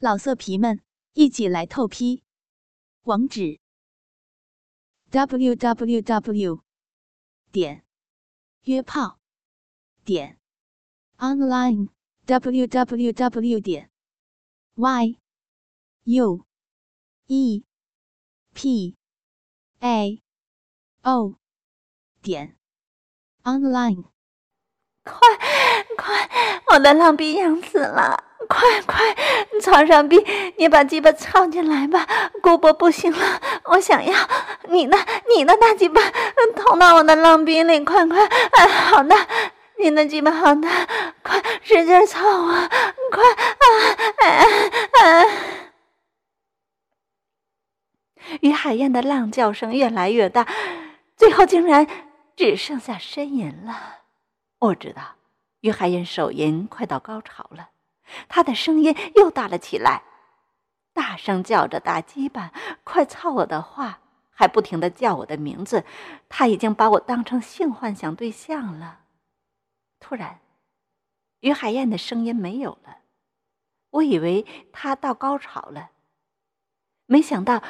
老色皮们，一起来透批！网址：w w w 点约炮点 online w w w 点 y u e p a o 点 online。快快，我的浪逼痒死了！快快，曹少斌，你把鸡巴操进来吧！姑伯不行了，我想要你的你的大鸡巴，捅到我的浪逼里！快快，哎，好的，你的鸡巴好的，快使劲操啊！快啊！哎哎！于海燕的浪叫声越来越大，最后竟然只剩下呻吟了。我知道，于海燕手淫快到高潮了。他的声音又大了起来，大声叫着“大鸡巴，快操我的话”，还不停的叫我的名字。他已经把我当成性幻想对象了。突然，于海燕的声音没有了，我以为他到高潮了，没想到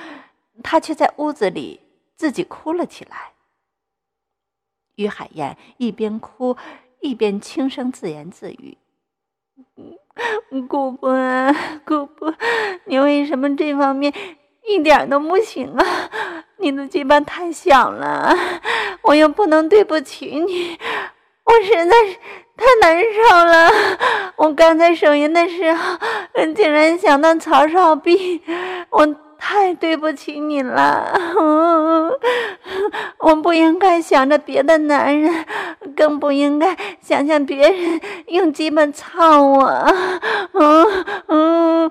他却在屋子里自己哭了起来。于海燕一边哭一边轻声自言自语。嗯 姑姑，姑姑，你为什么这方面一点都不行啊？你的鸡巴太小了，我又不能对不起你，我实在是太难受了。我刚才手淫的时候，竟然想到曹少斌，我。太对不起你了，我不应该想着别的男人，更不应该想象别人用鸡巴操我。嗯嗯，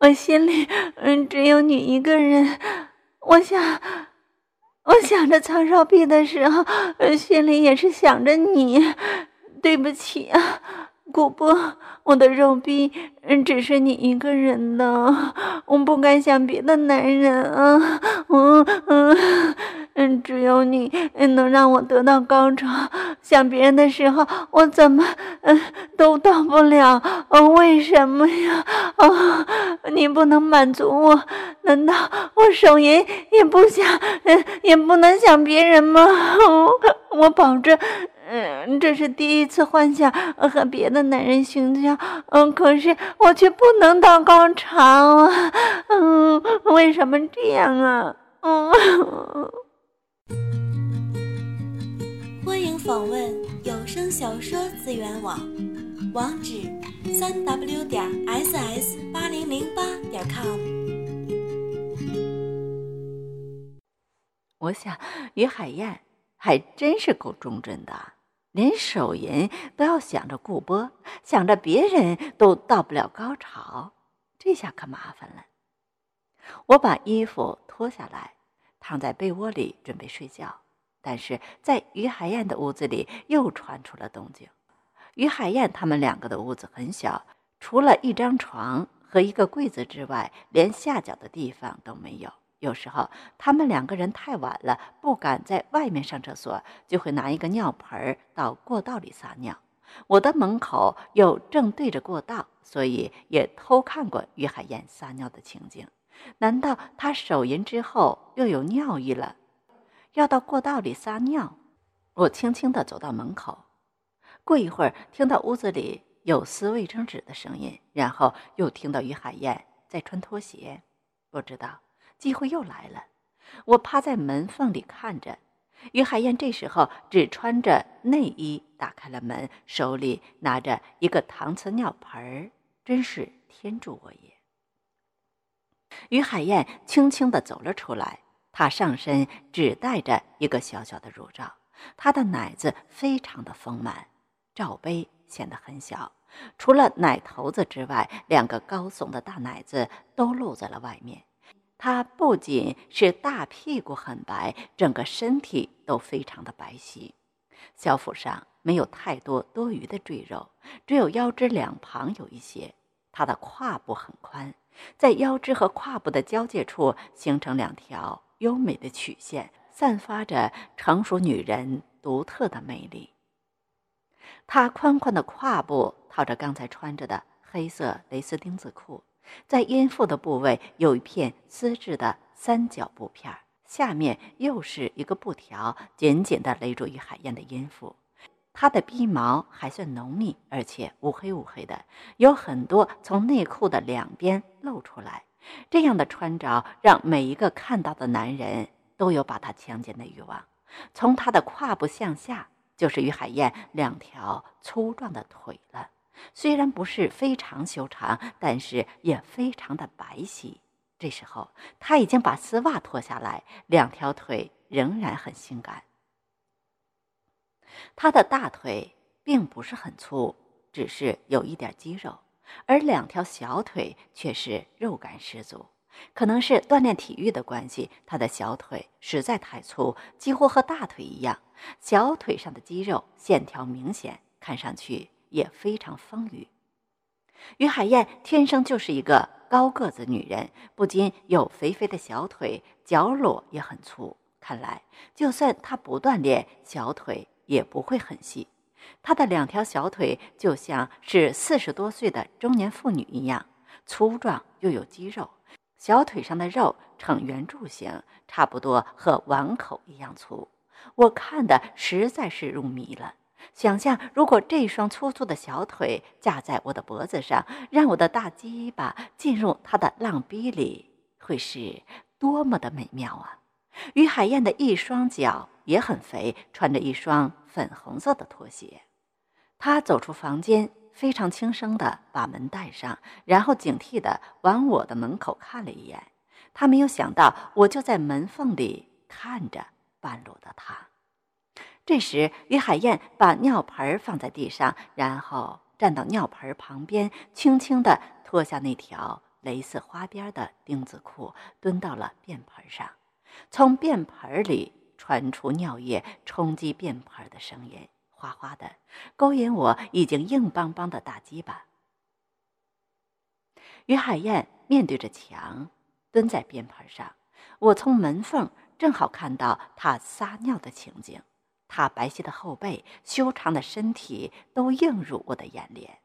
我心里嗯只有你一个人。我想，我想着曹少碧的时候，心里也是想着你。对不起啊。姑伯，我的肉逼只是你一个人的，我不敢想别的男人啊，嗯嗯嗯，只有你能让我得到高潮，想别人的时候我怎么嗯都到不了，哦为什么呀？啊，你不能满足我？难道我手淫也不想，嗯也不能想别人吗？我保证。嗯，这是第一次幻想和别的男人性交，嗯，可是我却不能到高潮啊，嗯，为什么这样啊？嗯，欢迎访问有声小说资源网，网址：三 w 点 ss 八零零八点 com。我想于海燕还真是够忠贞的。连手淫都要想着顾波，想着别人都到不了高潮，这下可麻烦了。我把衣服脱下来，躺在被窝里准备睡觉，但是在于海燕的屋子里又传出了动静。于海燕他们两个的屋子很小，除了一张床和一个柜子之外，连下脚的地方都没有。有时候他们两个人太晚了，不敢在外面上厕所，就会拿一个尿盆到过道里撒尿。我的门口又正对着过道，所以也偷看过于海燕撒尿的情景。难道他手淫之后又有尿意了，要到过道里撒尿？我轻轻地走到门口，过一会儿听到屋子里有撕卫生纸的声音，然后又听到于海燕在穿拖鞋。不知道。机会又来了，我趴在门缝里看着，于海燕这时候只穿着内衣，打开了门，手里拿着一个搪瓷尿盆儿，真是天助我也。于海燕轻轻地走了出来，她上身只带着一个小小的乳罩，她的奶子非常的丰满，罩杯显得很小，除了奶头子之外，两个高耸的大奶子都露在了外面。她不仅是大屁股很白，整个身体都非常的白皙，小腹上没有太多多余的赘肉，只有腰肢两旁有一些。她的胯部很宽，在腰肢和胯部的交界处形成两条优美的曲线，散发着成熟女人独特的魅力。她宽宽的胯部套着刚才穿着的黑色蕾丝丁字裤，在阴腹的部位有一片丝质的三角布片儿，下面又是一个布条，紧紧地勒住于海燕的阴腹。她的鼻毛还算浓密，而且乌黑乌黑的，有很多从内裤的两边露出来。这样的穿着让每一个看到的男人都有把她强奸的欲望。从她的胯部向下，就是于海燕两条粗壮的腿了。虽然不是非常修长，但是也非常的白皙。这时候，他已经把丝袜脱下来，两条腿仍然很性感。他的大腿并不是很粗，只是有一点肌肉，而两条小腿却是肉感十足。可能是锻炼体育的关系，他的小腿实在太粗，几乎和大腿一样。小腿上的肌肉线条明显，看上去也非常丰腴。于海燕天生就是一个高个子女人，不仅有肥肥的小腿，脚裸也很粗。看来，就算她不锻炼，小腿。也不会很细，她的两条小腿就像是四十多岁的中年妇女一样粗壮又有肌肉，小腿上的肉呈圆柱形，差不多和碗口一样粗。我看的实在是入迷了。想象如果这双粗粗的小腿架在我的脖子上，让我的大鸡巴进入他的浪逼里，会是多么的美妙啊！于海燕的一双脚也很肥，穿着一双粉红色的拖鞋。她走出房间，非常轻声地把门带上，然后警惕地往我的门口看了一眼。她没有想到，我就在门缝里看着半裸的她。这时，于海燕把尿盆放在地上，然后站到尿盆旁边，轻轻地脱下那条蕾丝花边的丁字裤，蹲到了便盆上。从便盆里传出尿液冲击便盆的声音，哗哗的，勾引我已经硬邦邦的大鸡巴。于海燕面对着墙，蹲在便盆上，我从门缝正好看到她撒尿的情景。她白皙的后背、修长的身体都映入我的眼帘。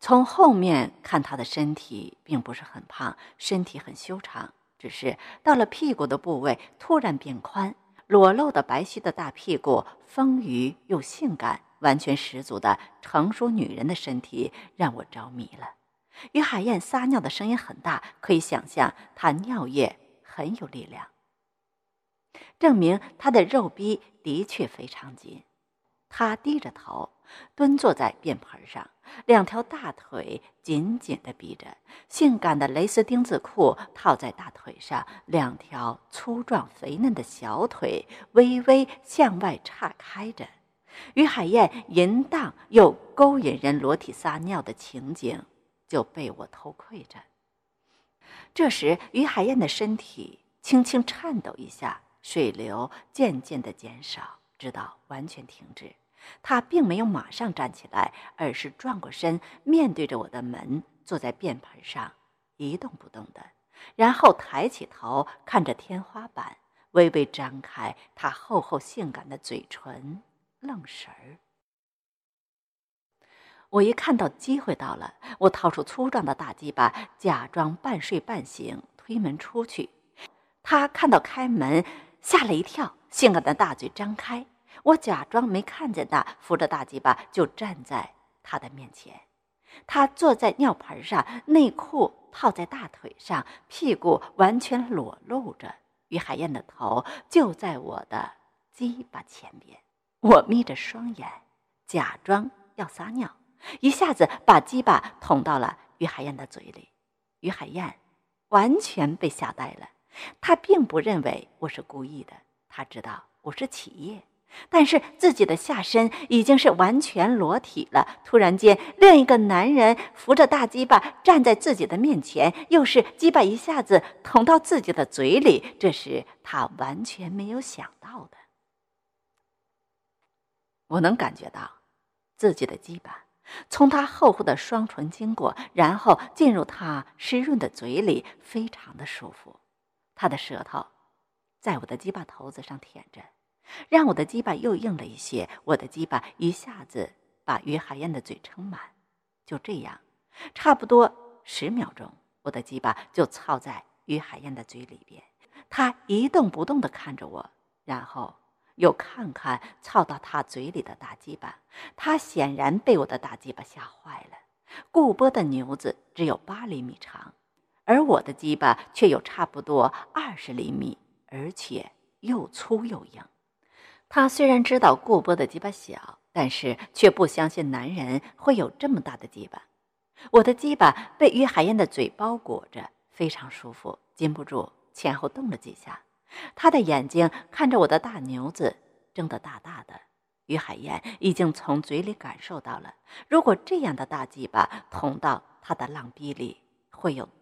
从后面看，她的身体并不是很胖，身体很修长。只是到了屁股的部位，突然变宽，裸露的白皙的大屁股，丰腴又性感，完全十足的成熟女人的身体让我着迷了。于海燕撒尿的声音很大，可以想象她尿液很有力量，证明她的肉逼的确非常紧。她低着头。蹲坐在便盆上，两条大腿紧紧地逼着，性感的蕾丝丁字裤套在大腿上，两条粗壮肥嫩的小腿微微向外岔开着。于海燕淫荡又勾引人裸体撒尿的情景就被我偷窥着。这时，于海燕的身体轻轻颤抖一下，水流渐渐的减少，直到完全停止。他并没有马上站起来，而是转过身，面对着我的门，坐在便盆上，一动不动的，然后抬起头看着天花板，微微张开他厚厚性感的嘴唇，愣神儿。我一看到机会到了，我掏出粗壮的大鸡巴，假装半睡半醒，推门出去。他看到开门，吓了一跳，性感的大嘴张开。我假装没看见他，扶着大鸡巴就站在他的面前。他坐在尿盆上，内裤套在大腿上，屁股完全裸露着。于海燕的头就在我的鸡巴前边。我眯着双眼，假装要撒尿，一下子把鸡巴捅到了于海燕的嘴里。于海燕完全被吓呆了。他并不认为我是故意的，他知道我是企业。但是自己的下身已经是完全裸体了。突然间，另一个男人扶着大鸡巴站在自己的面前，又是鸡巴一下子捅到自己的嘴里，这是他完全没有想到的。我能感觉到，自己的鸡巴从他厚厚的双唇经过，然后进入他湿润的嘴里，非常的舒服。他的舌头在我的鸡巴头子上舔着。让我的鸡巴又硬了一些，我的鸡巴一下子把于海燕的嘴撑满。就这样，差不多十秒钟，我的鸡巴就操在于海燕的嘴里边，他一动不动地看着我，然后又看看操到他嘴里的大鸡巴，他显然被我的大鸡巴吓坏了。顾波的牛子只有八厘米长，而我的鸡巴却有差不多二十厘米，而且又粗又硬。他虽然知道顾波的鸡巴小，但是却不相信男人会有这么大的鸡巴。我的鸡巴被于海燕的嘴包裹着，非常舒服，禁不住前后动了几下。他的眼睛看着我的大牛子，睁得大大的。于海燕已经从嘴里感受到了，如果这样的大鸡巴捅到他的浪逼里，会有